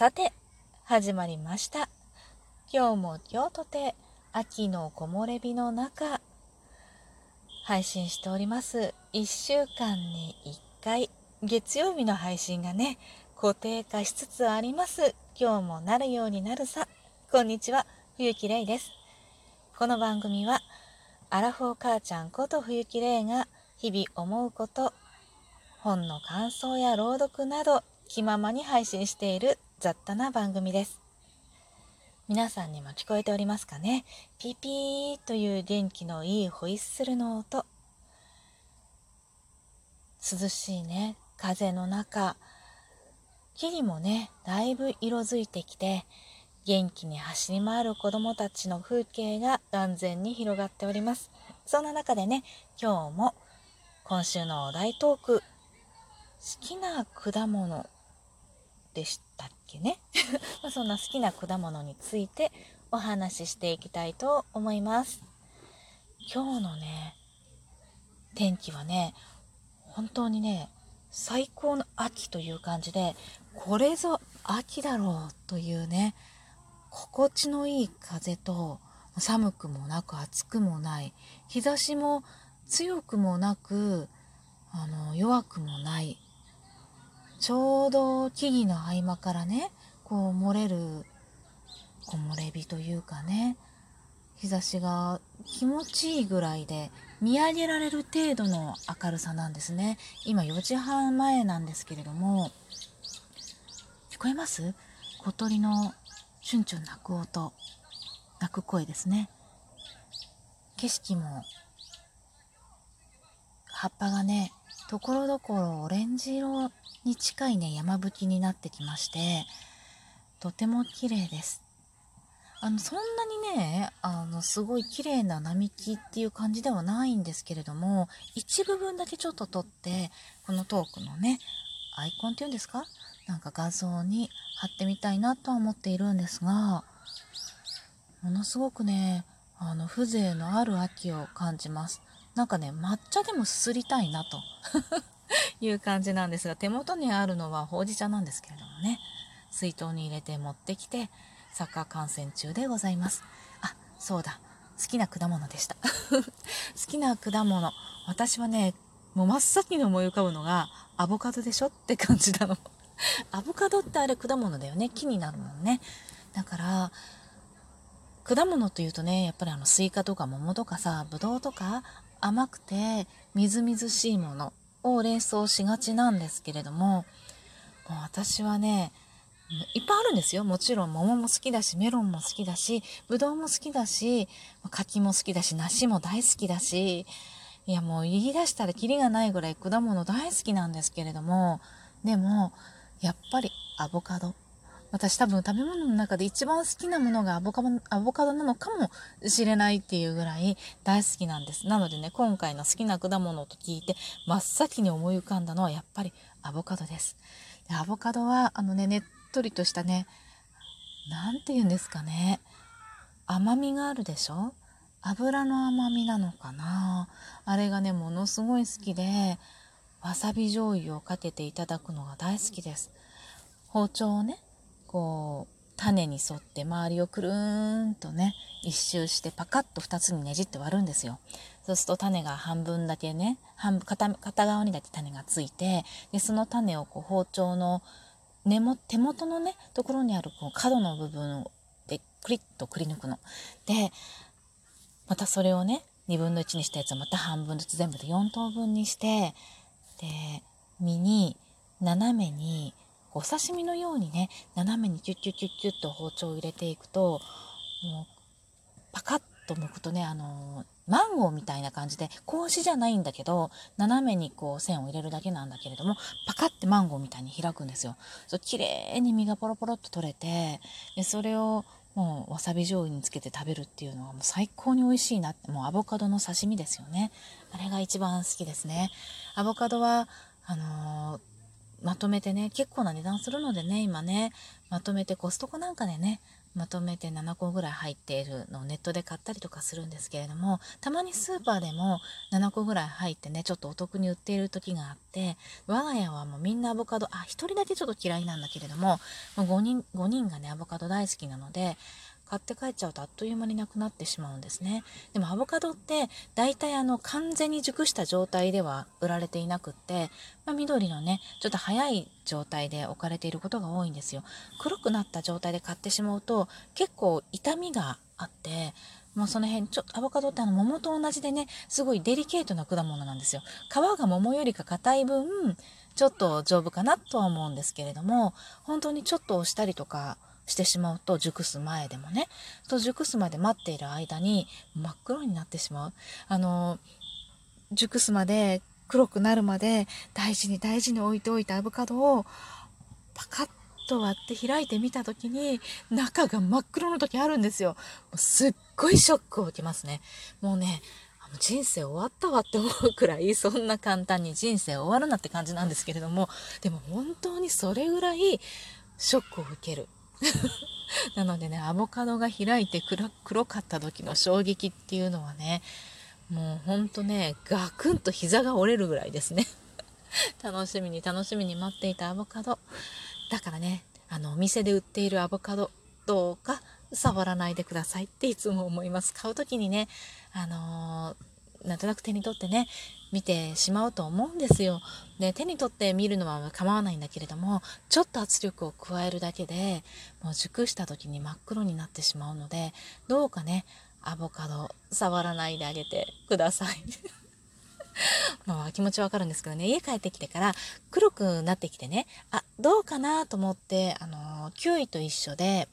さて始まりました。今日も今日とて秋の木漏れ日の中配信しております。1週間に1回月曜日の配信がね固定化しつつあります。今日もなるようになるさ。こんにちは冬木玲です。この番組はアラフォー母ちゃんこと冬木玲が日々思うこと本の感想や朗読など気ままに配信している雑多な番組です。皆さんにも聞こえておりますかね？ピピーという元気のいいホイッスルの音。涼しいね、風の中、木々もね、だいぶ色づいてきて、元気に走り回る子供たちの風景が安全に広がっております。そんな中でね、今日も今週のお題トーク、好きな果物でしたっけね。まそんな好きな果物についてお話ししていきたいと思います。今日のね天気はね本当にね最高の秋という感じでこれぞ秋だろうというね心地のいい風と寒くもなく暑くもない日差しも強くもなくあの弱くもないちょうど木々の合間からねこう漏れる木漏れ日というかね日差しが気持ちいいぐらいで見上げられる程度の明るさなんですね。今4時半前なんですけれども聞こえます？小鳥のチュンチュン鳴く音鳴く声ですね。景色も葉っぱがねところどころオレンジ色に近いね山吹きになってきましてとても綺麗です。あのそんなにねあのすごい綺麗な並木っていう感じではないんですけれども一部分だけちょっと撮ってこのトークのねアイコンっていうんですか？なんか画像に貼ってみたいなとは思っているんですがものすごくねあの風情のある秋を感じます。なんかね抹茶でもすすりたいなと。いう感じなんですが手元にあるのはほうじ茶なんですけれどもね。水筒に入れて持ってきてサッカー観戦中でございます。あそうだ。好きな果物でした。好きな果物。私はねもう真っ先に思い浮かぶのがアボカドでしょって感じなの。アボカドってあれ果物だよね。木になるもんね。だから果物というとねやっぱりあのスイカとか桃とかさぶどうとか甘くてみずみずしいものを連想しがちなんですけれどももう私はねいっぱいあるんですよ。もちろん桃も好きだしメロンも好きだしぶどうも好きだし柿も好きだし梨も大好きだしいやもう言い出したらキリがないぐらい果物大好きなんですけれどもでもやっぱりアボカド私多分食べ物の中で一番好きなものがアボカドアボカドなのかもしれないっていうぐらい大好きなんです。なのでね、今回の好きな果物と聞いて真っ先に思い浮かんだのはやっぱりアボカドです。でアボカドはあのね、ねっとりとしたね、何て言うんですかね、甘みがあるでしょ？油の甘みなのかな？あれがね、ものすごい好きで、わさび醤油をかけていただくのが大好きです。包丁をね、こう種に沿って周りをくるんとね一周してパカッと2つにねじって割るんですよ。そうすると種が半分だけね半片片側にだけ種がついてでその種をこう包丁の根も手元のねところにあるこう角の部分でクリッとくり抜くの。でまたそれをね2分の1にしたやつをまた半分ずつ全部で4等分にしてで身に斜めにお刺身のようにね斜めにキュッキュッキュッキュッと包丁を入れていくともうパカッと剥くとねあのマンゴーみたいな感じで格子じゃないんだけど斜めにこう線を入れるだけなんだけれどもパカッてマンゴーみたいに開くんですよ。そう綺麗に身がポロポロっと取れてでそれをもうわさび醤油につけて食べるっていうのがもう最高に美味しいなってもうアボカドの刺身ですよねあれが一番好きですねアボカドはあのーまとめてね、結構な値段するのでね、今ね、まとめてコストコなんかでね、まとめて7個ぐらい入っているのをネットで買ったりとかするんですけれどもたまにスーパーでも7個ぐらい入ってねちょっとお得に売っている時があって我が家はもうみんなアボカドあ1人だけちょっと嫌いなんだけれどももう5人 ,5 人がねアボカド大好きなので買って帰っちゃうとあっという間になくなってしまうんですね。でもアボカドって大体あの完全に熟した状態では売られていなくって、まあ、緑のねちょっと早い状態で置かれていることが多いんですよ。黒くなった状態で買ってしまうと結構痛みがあってもうその辺ちょアボカドってあの桃と同じでねすごいデリケートな果物なんですよ。皮が桃よりか硬い分ちょっと丈夫かなとは思うんですけれども本当にちょっと押したりとかしてしまうと熟す前でもね。と熟すまで待っている間に真っ黒になってしまう。あの熟すまで黒くなるまで大事に大事に置いておいたアボカドをパカッと割って開いてみた時に中が真っ黒の時あるんですよ。すっごいショックを受けますね。もうね人生終わったわって思うくらいそんな簡単に人生終わるなって感じなんですけれどもでも本当にそれぐらいショックを受ける。なのでねアボカドが開いて黒かった時の衝撃っていうのはねもうほんとねガクンと膝が折れるぐらいですね。楽しみに楽しみに待っていたアボカド。だからねあのお店で売っているアボカドどうか触らないでくださいっていつも思います。買う時にねあのーなんとなく手に取ってね見てしまうと思うんですよ。で手に取って見るのは構わないんだけれどもちょっと圧力を加えるだけでもう熟した時に真っ黒になってしまうのでどうかねアボカド触らないであげてください。まあ気持ちわかるんですけどね家帰ってきてから黒くなってきてねあどうかなと思ってあのキウイと一緒で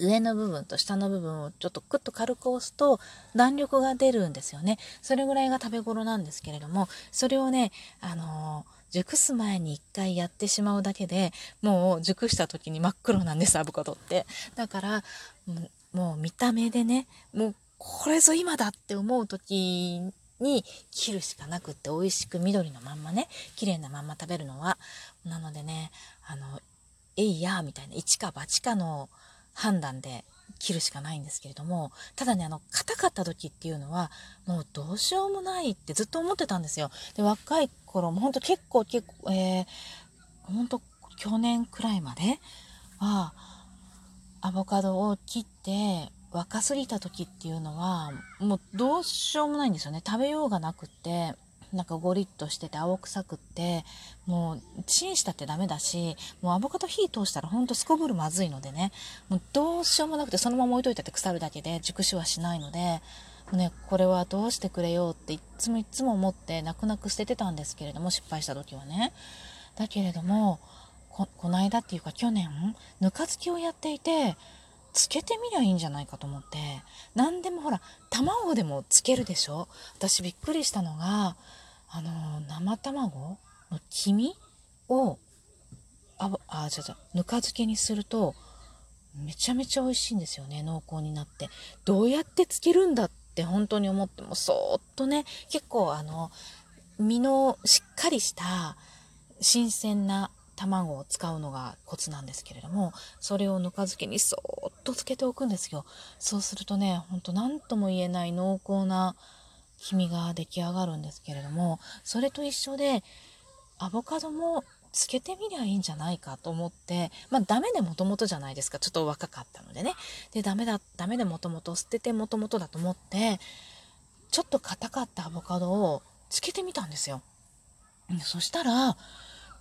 上の部分と下の部分をちょっとクッと軽く押すと弾力が出るんですよね。それぐらいが食べ頃なんですけれども、それをね、あのー、熟す前に一回やってしまうだけでもう熟した時に真っ黒なんですアボカドってだからもう見た目でねもうこれぞ今だって思う時に切るしかなくって美味しく緑のまんまね綺麗なまんま食べるのはなのでねあのえいやみたいな一か八かの判断で切るしかないんですけれどもただねあの硬かった時っていうのはもうどうしようもないってずっと思ってたんですよ。で若い頃もほんと結構結構えー、ほんと去年くらいまではアボカドを切って若すぎた時っていうのはもうどうしようもないんですよね食べようがなくってなんかゴリッとしてて青臭くってもうチンしたってダメだしもうアボカド火通したらほんとすこぶるまずいのでね。もうどうしようもなくてそのまま置いといたって腐るだけで熟しはしないのでね、これはどうしてくれようっていつもいつも思って泣く泣く捨ててたんですけれども失敗した時はね。だけれどもここの間っていうか去年ぬか漬けをやっていてつけてみりゃいいんじゃないかと思って。何でもほら卵でもつけるでしょ。私びっくりしたのがあの生卵？の黄身？をああじゃじゃぬか漬けにするとめちゃめちゃ美味しいんですよね濃厚になって。どうやってつけるんだって本当に思ってもそっとね。結構あの身のしっかりした新鮮な卵を使うのがコツなんですけれどもそれをぬか漬けにそーっとつけておくんですよ。そうするとねほんと何とも言えない濃厚な黄身が出来上がるんですけれどもそれと一緒でアボカドもつけてみりゃいいんじゃないかと思ってまあダメでもともとじゃないですか。ちょっと若かったのでね。でダメだダメでもともと捨ててもともとだと思ってちょっと硬かったアボカドをつけてみたんですよ。そしたら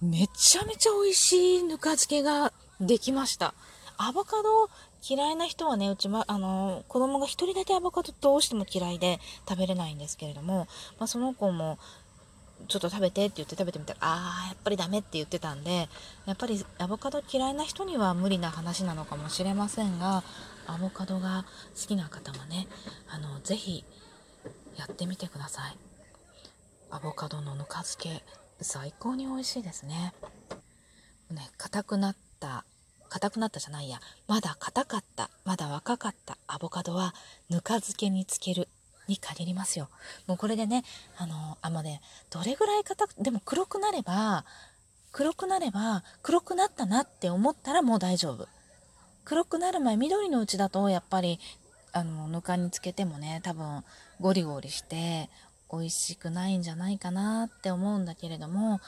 めちゃめちゃ美味しいぬか漬けができました。アボカド嫌いな人はね、うちは、あの、子供が一人だけアボカドどうしても嫌いで食べれないんですけれども、まあ、その子も、ちょっと食べてって言って食べてみたら、ああ、やっぱりダメって言ってたんで、やっぱりアボカド嫌いな人には無理な話なのかもしれませんが、アボカドが好きな方はね、あの、ぜひやってみてください。アボカドのぬか漬け、最高に美味しいですね。ね、硬くなった硬くなったじゃないや。まだ硬かった。まだ若かった。アボカドはぬか漬けにつけるに限りますよ。もうこれでねあのあまねどれぐらい硬くでも黒くなれば黒くなれば黒くなったなって思ったらもう大丈夫。黒くなる前緑のうちだとやっぱりあのぬかにつけてもね多分ゴリゴリして美味しくないんじゃないかなって思うんだけれども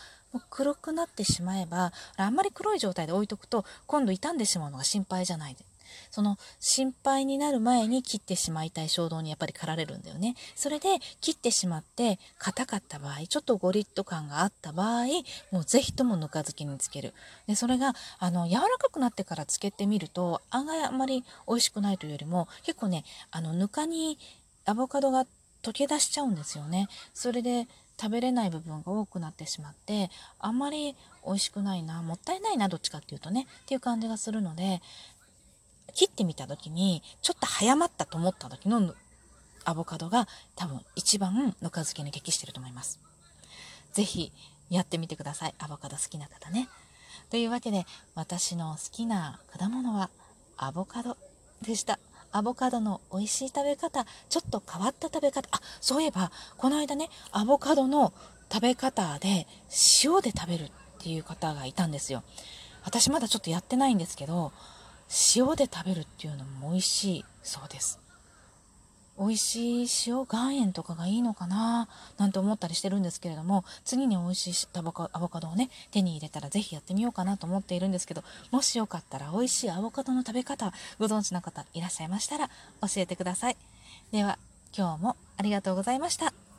黒くなってしまえばあんまり黒い状態で置いとくと今度傷んでしまうのが心配じゃないでその心配になる前に切ってしまいたい衝動にやっぱり駆られるんだよね。それで切ってしまって硬かった場合、ちょっとゴリッと感があった場合、もうぜひともぬか漬けにつける。で、それが、あの、柔らかくなってからつけてみると、案外あんまり美味しくないというよりも、結構ね、あの、ぬかにアボカドが溶け出しちゃうんですよね。それで食べれない部分が多くなってしまってあんまり美味しくないなもったいないなどっちかっていうとねっていう感じがするので切ってみた時にちょっと早まったと思った時のアボカドが多分一番ぬか漬けに適してると思います。是非やってみてください。アボカド好きな方ね。というわけで私の好きな果物はアボカドでした。アボカドの美味しい食べ方、ちょっと変わった食べ方。あ、そういえば、この間ね、アボカドの食べ方で塩で食べるっていう方がいたんですよ。私まだちょっとやってないんですけど、塩で食べるっていうのも美味しいそうです美味しい塩岩塩とかがいいのかななんて思ったりしてるんですけれども次に美味しいアボカドをね手に入れたら是非やってみようかなと思っているんですけどもしよかったら美味しいアボカドの食べ方ご存知の方いらっしゃいましたら教えてください。では今日もありがとうございました。